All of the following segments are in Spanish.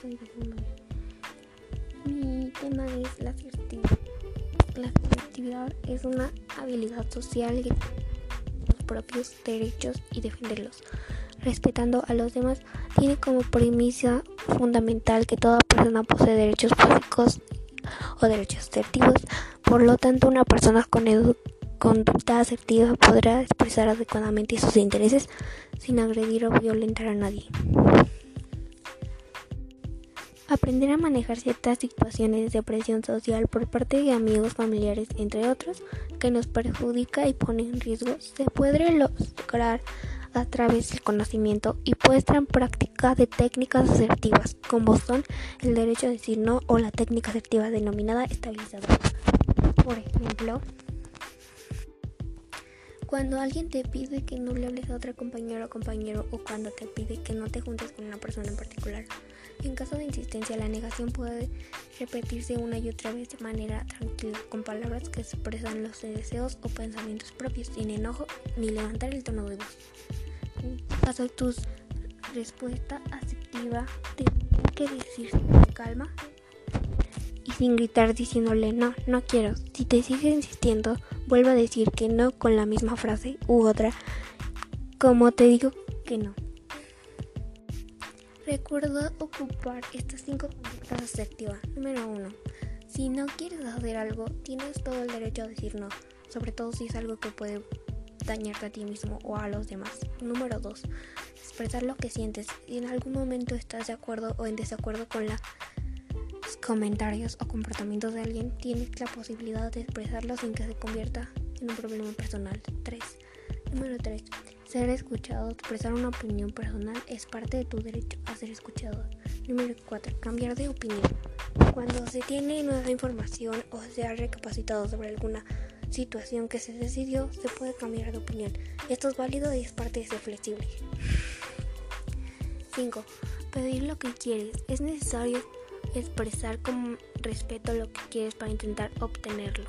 soy de Mi tema es la asertividad. La asertividad es una habilidad social que los propios derechos y defenderlos, respetando a los demás. Tiene como premisa fundamental que toda persona posee derechos básicos o derechos asertivos. Por lo tanto, una persona con conducta asertiva podrá expresar adecuadamente sus intereses sin agredir o violentar a nadie. Aprender a manejar ciertas situaciones de presión social por parte de amigos, familiares, entre otros, que nos perjudica y pone en riesgo, se puede lograr a través del conocimiento y puesta en práctica de técnicas asertivas, como son el derecho a decir no o la técnica asertiva denominada estabilizadora. Por ejemplo, cuando alguien te pide que no le hables a otra compañera o compañero o cuando te pide que no te juntes con una persona en particular. En caso de insistencia, la negación puede repetirse una y otra vez de manera tranquila, con palabras que expresan los deseos o pensamientos propios, sin enojo ni levantar el tono de voz. Caso tu respuesta asertiva, te que decir calma y sin gritar diciéndole no, no quiero. Si te sigue insistiendo, vuelvo a decir que no con la misma frase u otra, como te digo que no. Recuerda ocupar estas cinco conductas asertivas. Número uno, si no quieres hacer algo, tienes todo el derecho a decir no, sobre todo si es algo que puede dañarte a ti mismo o a los demás. Número 2. Expresar lo que sientes. Si en algún momento estás de acuerdo o en desacuerdo con la comentarios o comportamientos de alguien, tienes la posibilidad de expresarlo sin que se convierta en un problema personal. 3. Número 3. Ser escuchado, expresar una opinión personal es parte de tu derecho a ser escuchado. Número 4. Cambiar de opinión. Cuando se tiene nueva información o se ha recapacitado sobre alguna situación que se decidió, se puede cambiar de opinión. Esto es válido y es parte de ser flexible. 5. Pedir lo que quieres. Es necesario expresar con respeto lo que quieres para intentar obtenerlo.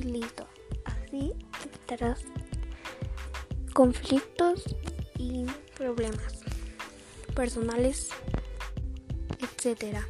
Listo. Así evitarás conflictos y problemas personales, etcétera.